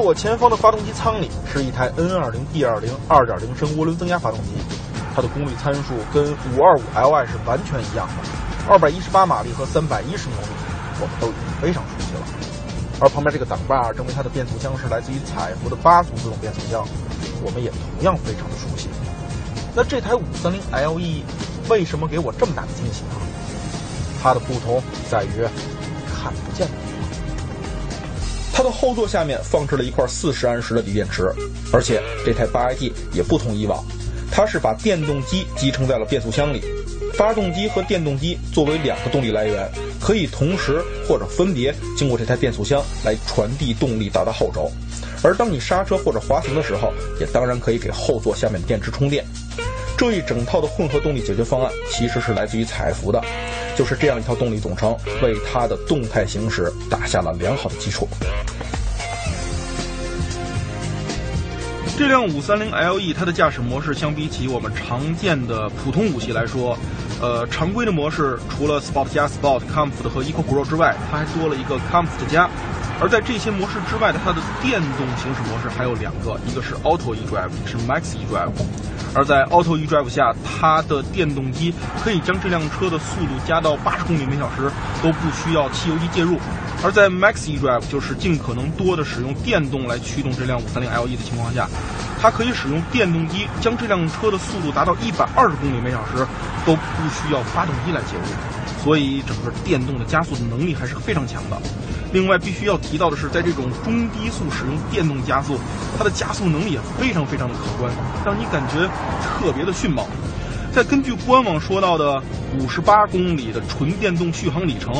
我前方的发动机舱里是一台 N20D20 2.0升涡轮增压发动机，它的功率参数跟 525Li 是完全一样的，218马力和310牛米，我们都已经非常熟悉了。而旁边这个挡把证明它的变速箱是来自于采孚的八速自动变速箱，我们也同样非常的熟悉。那这台 530LE 为什么给我这么大的惊喜呢？它的不同在于看不见的。它的后座下面放置了一块四十安时的锂电池，而且这台八 AT 也不同以往，它是把电动机集成在了变速箱里，发动机和电动机作为两个动力来源，可以同时或者分别经过这台变速箱来传递动力到达后轴。而当你刹车或者滑行的时候，也当然可以给后座下面的电池充电。这一整套的混合动力解决方案其实是来自于采孚的，就是这样一套动力总成，为它的动态行驶打下了良好的基础。这辆 530LE 它的驾驶模式相比起我们常见的普通五系来说，呃，常规的模式除了 Sport 加 Sport、Comfort 和 Eco Pro 之外，它还多了一个 Comfort 加。而在这些模式之外的，它的电动行驶模式还有两个，一个是 Auto eDrive，是 Max eDrive。而在 Auto eDrive 下，它的电动机可以将这辆车的速度加到八十公里每小时，都不需要汽油机介入。而在 Max eDrive 就是尽可能多的使用电动来驱动这辆 530LE 的情况下，它可以使用电动机将这辆车的速度达到一百二十公里每小时，都不需要发动机来介入。所以整个电动的加速的能力还是非常强的。另外，必须要提到的是，在这种中低速使用电动加速，它的加速能力也非常非常的可观，让你感觉特别的迅猛。再根据官网说到的五十八公里的纯电动续航里程，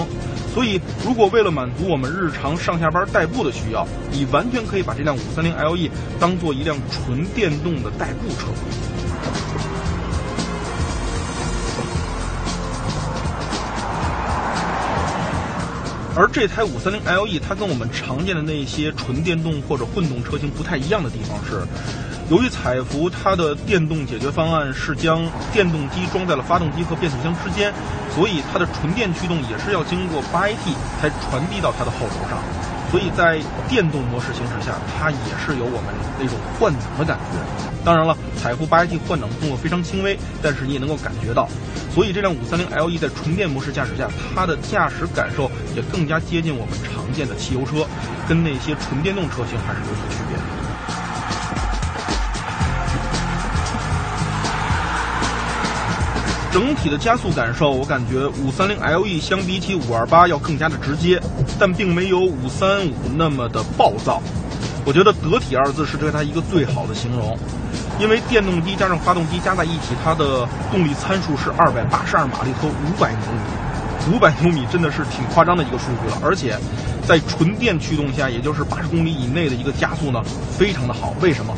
所以如果为了满足我们日常上下班代步的需要，你完全可以把这辆 530LE 当做一辆纯电动的代步车。而这台五三零 LE，它跟我们常见的那些纯电动或者混动车型不太一样的地方是，由于采孚它的电动解决方案是将电动机装在了发动机和变速箱之间，所以它的纯电驱动也是要经过八 AT 才传递到它的后轴上。所以在电动模式行驶下，它也是有我们那种换挡的感觉。当然了，采孚 8AT 换挡动作非常轻微，但是你也能够感觉到。所以这辆 530LE 在纯电模式驾驶下，它的驾驶感受也更加接近我们常见的汽油车，跟那些纯电动车型还是有所区别的整体的加速感受，我感觉 530LE 相比起528要更加的直接，但并没有535那么的暴躁。我觉得得体二字是对它一个最好的形容，因为电动机加上发动机加在一起，它的动力参数是二百八十二马力和五百牛米，五百牛米真的是挺夸张的一个数据了。而且在纯电驱动下，也就是八十公里以内的一个加速呢，非常的好。为什么？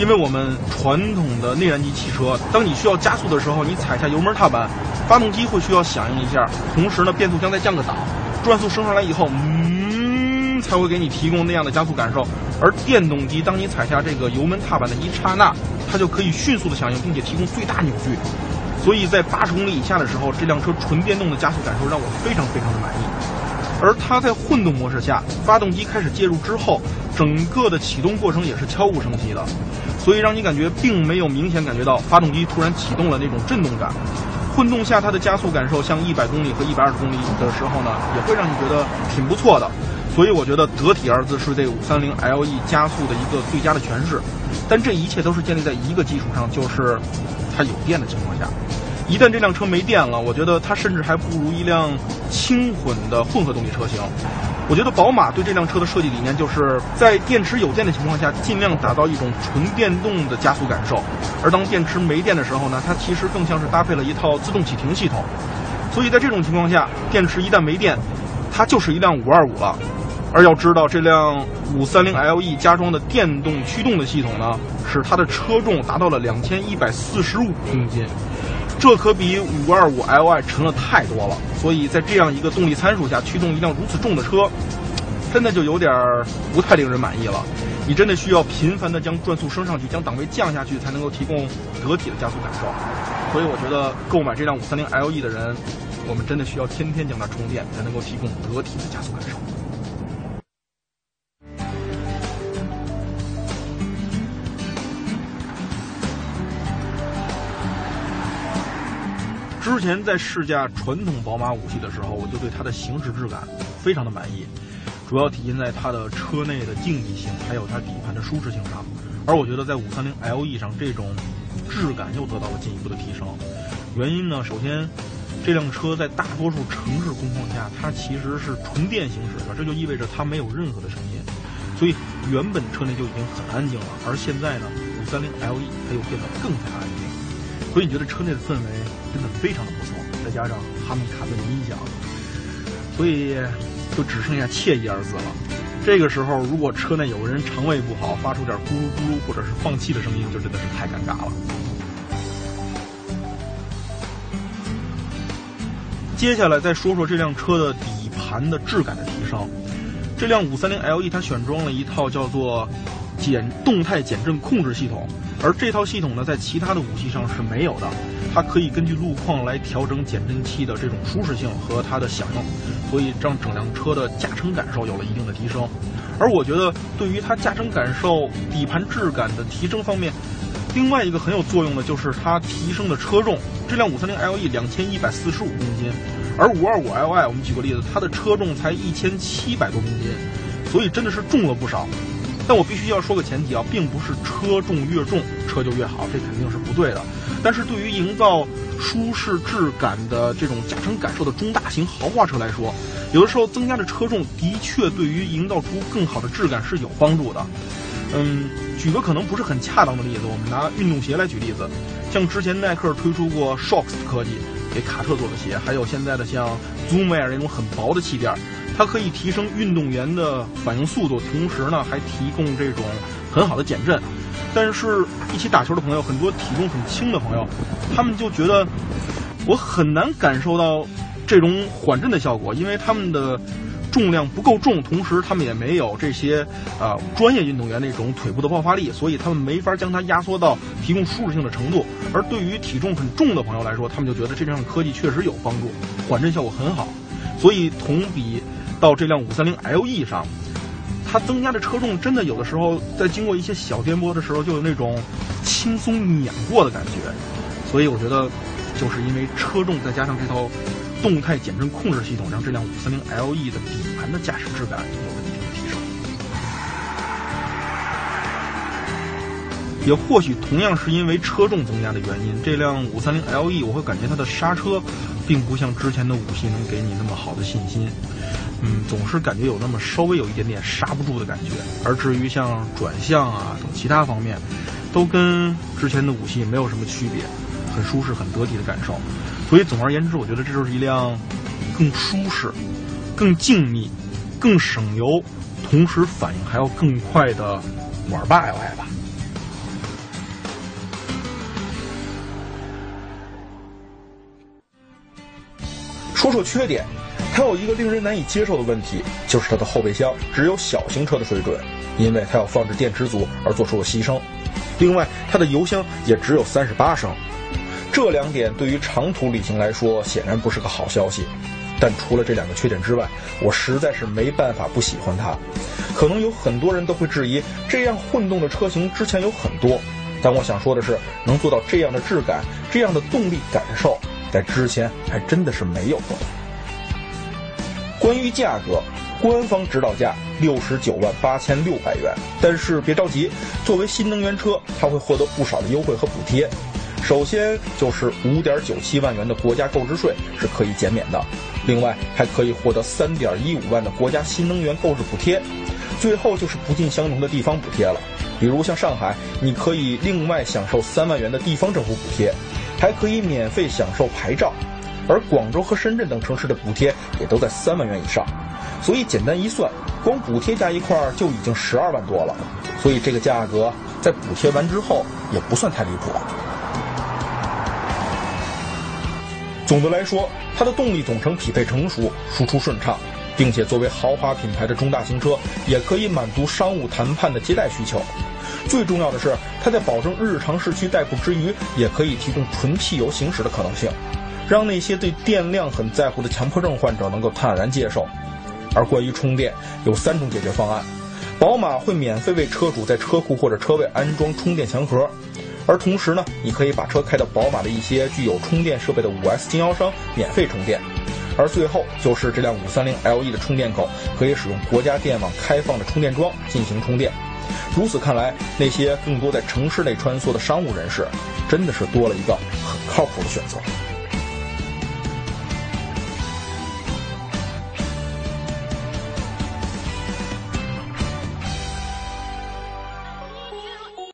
因为我们传统的内燃机汽车，当你需要加速的时候，你踩下油门踏板，发动机会需要响应一下，同时呢，变速箱再降个档，转速升上来以后，嗯，才会给你提供那样的加速感受。而电动机，当你踩下这个油门踏板的一刹那，它就可以迅速的响应，并且提供最大扭矩。所以在八十公里以下的时候，这辆车纯电动的加速感受让我非常非常的满意。而它在混动模式下，发动机开始介入之后，整个的启动过程也是悄无声息的，所以让你感觉并没有明显感觉到发动机突然启动了那种震动感。混动下它的加速感受，像一百公里和一百二十公里的时候呢，也会让你觉得挺不错的。所以我觉得“得体”二字是这五三零 LE 加速的一个最佳的诠释。但这一切都是建立在一个基础上，就是它有电的情况下。一旦这辆车没电了，我觉得它甚至还不如一辆轻混的混合动力车型。我觉得宝马对这辆车的设计理念就是在电池有电的情况下，尽量打造一种纯电动的加速感受；而当电池没电的时候呢，它其实更像是搭配了一套自动启停系统。所以在这种情况下，电池一旦没电，它就是一辆525了。而要知道，这辆五三零 LE 加装的电动驱动的系统呢，使它的车重达到了两千一百四十五公斤，这可比五二五 Li 沉了太多了。所以在这样一个动力参数下，驱动一辆如此重的车，真的就有点不太令人满意了。你真的需要频繁的将转速升上去，将档位降下去，才能够提供得体的加速感受。所以我觉得购买这辆五三零 LE 的人，我们真的需要天天将它充电，才能够提供得体的加速感受。之前在试驾传统宝马五系的时候，我就对它的行驶质感非常的满意。主要体现在它的车内的静谧性，还有它底盘的舒适性上。而我觉得在五三零 LE 上，这种质感又得到了进一步的提升。原因呢，首先，这辆车在大多数城市工况下，它其实是纯电行驶的，这就意味着它没有任何的声音，所以原本车内就已经很安静了。而现在呢，五三零 LE 它又变得更加安静，所以你觉得车内的氛围真的非常的不错。再加上哈曼卡顿的音响，所以。就只剩下惬意二字了。这个时候，如果车内有个人肠胃不好，发出点咕噜咕噜或者是放气的声音，就真的是太尴尬了。接下来再说说这辆车的底盘的质感的提升。这辆五三零 LE 它选装了一套叫做减动态减震控制系统，而这套系统呢，在其他的武器上是没有的。它可以根据路况来调整减震器的这种舒适性和它的响应，所以让整辆车的驾乘感受有了一定的提升。而我觉得，对于它驾乘感受、底盘质感的提升方面，另外一个很有作用的就是它提升的车重。这辆五三零 LE 两千一百四十五公斤，而五二五 Li 我们举个例子，它的车重才一千七百多公斤，所以真的是重了不少。但我必须要说个前提啊，并不是车重越重车就越好，这肯定是不对的。但是对于营造舒适质感的这种驾乘感受的中大型豪华车来说，有的时候增加的车重的确对于营造出更好的质感是有帮助的。嗯，举个可能不是很恰当的例子，我们拿运动鞋来举例子，像之前耐克推出过 Shocks 科技给卡特做的鞋，还有现在的像 Zoomair 那种很薄的气垫。它可以提升运动员的反应速度，同时呢还提供这种很好的减震。但是，一起打球的朋友，很多体重很轻的朋友，他们就觉得我很难感受到这种缓震的效果，因为他们的重量不够重，同时他们也没有这些啊专业运动员那种腿部的爆发力，所以他们没法将它压缩到提供舒适性的程度。而对于体重很重的朋友来说，他们就觉得这项科技确实有帮助，缓震效果很好。所以同比。到这辆五三零 LE 上，它增加的车重真的有的时候在经过一些小颠簸的时候，就有那种轻松碾过的感觉。所以我觉得，就是因为车重再加上这套动态减震控制系统，让这辆五三零 LE 的底盘的驾驶质感有了一定的提升。也或许同样是因为车重增加的原因，这辆五三零 LE 我会感觉它的刹车，并不像之前的五系能给你那么好的信心。嗯，总是感觉有那么稍微有一点点刹不住的感觉，而至于像转向啊等其他方面，都跟之前的五系没有什么区别，很舒适、很得体的感受。所以总而言之，我觉得这就是一辆更舒适、更静谧、更省油，同时反应还要更快的玩霸 L I 吧。说说缺点。还有一个令人难以接受的问题，就是它的后备箱只有小型车的水准，因为它要放置电池组而做出了牺牲。另外，它的油箱也只有三十八升，这两点对于长途旅行来说显然不是个好消息。但除了这两个缺点之外，我实在是没办法不喜欢它。可能有很多人都会质疑，这样混动的车型之前有很多，但我想说的是，能做到这样的质感、这样的动力感受，在之前还真的是没有过。关于价格，官方指导价六十九万八千六百元。但是别着急，作为新能源车，它会获得不少的优惠和补贴。首先就是五点九七万元的国家购置税是可以减免的，另外还可以获得三点一五万的国家新能源购置补贴。最后就是不尽相同的地方补贴了，比如像上海，你可以另外享受三万元的地方政府补贴，还可以免费享受牌照。而广州和深圳等城市的补贴也都在三万元以上，所以简单一算，光补贴加一块就已经十二万多了，所以这个价格在补贴完之后也不算太离谱。总的来说，它的动力总成匹配成熟，输出顺畅，并且作为豪华品牌的中大型车，也可以满足商务谈判的接待需求。最重要的是，它在保证日常市区代步之余，也可以提供纯汽油行驶的可能性，让那些对电量很在乎的强迫症患者能够坦然接受。而关于充电，有三种解决方案：宝马会免费为车主在车库或者车位安装充电墙盒。而同时呢，你可以把车开到宝马的一些具有充电设备的五 S 经销商免费充电。而最后就是这辆五三零 LE 的充电口可以使用国家电网开放的充电桩进行充电。如此看来，那些更多在城市内穿梭的商务人士，真的是多了一个很靠谱的选择。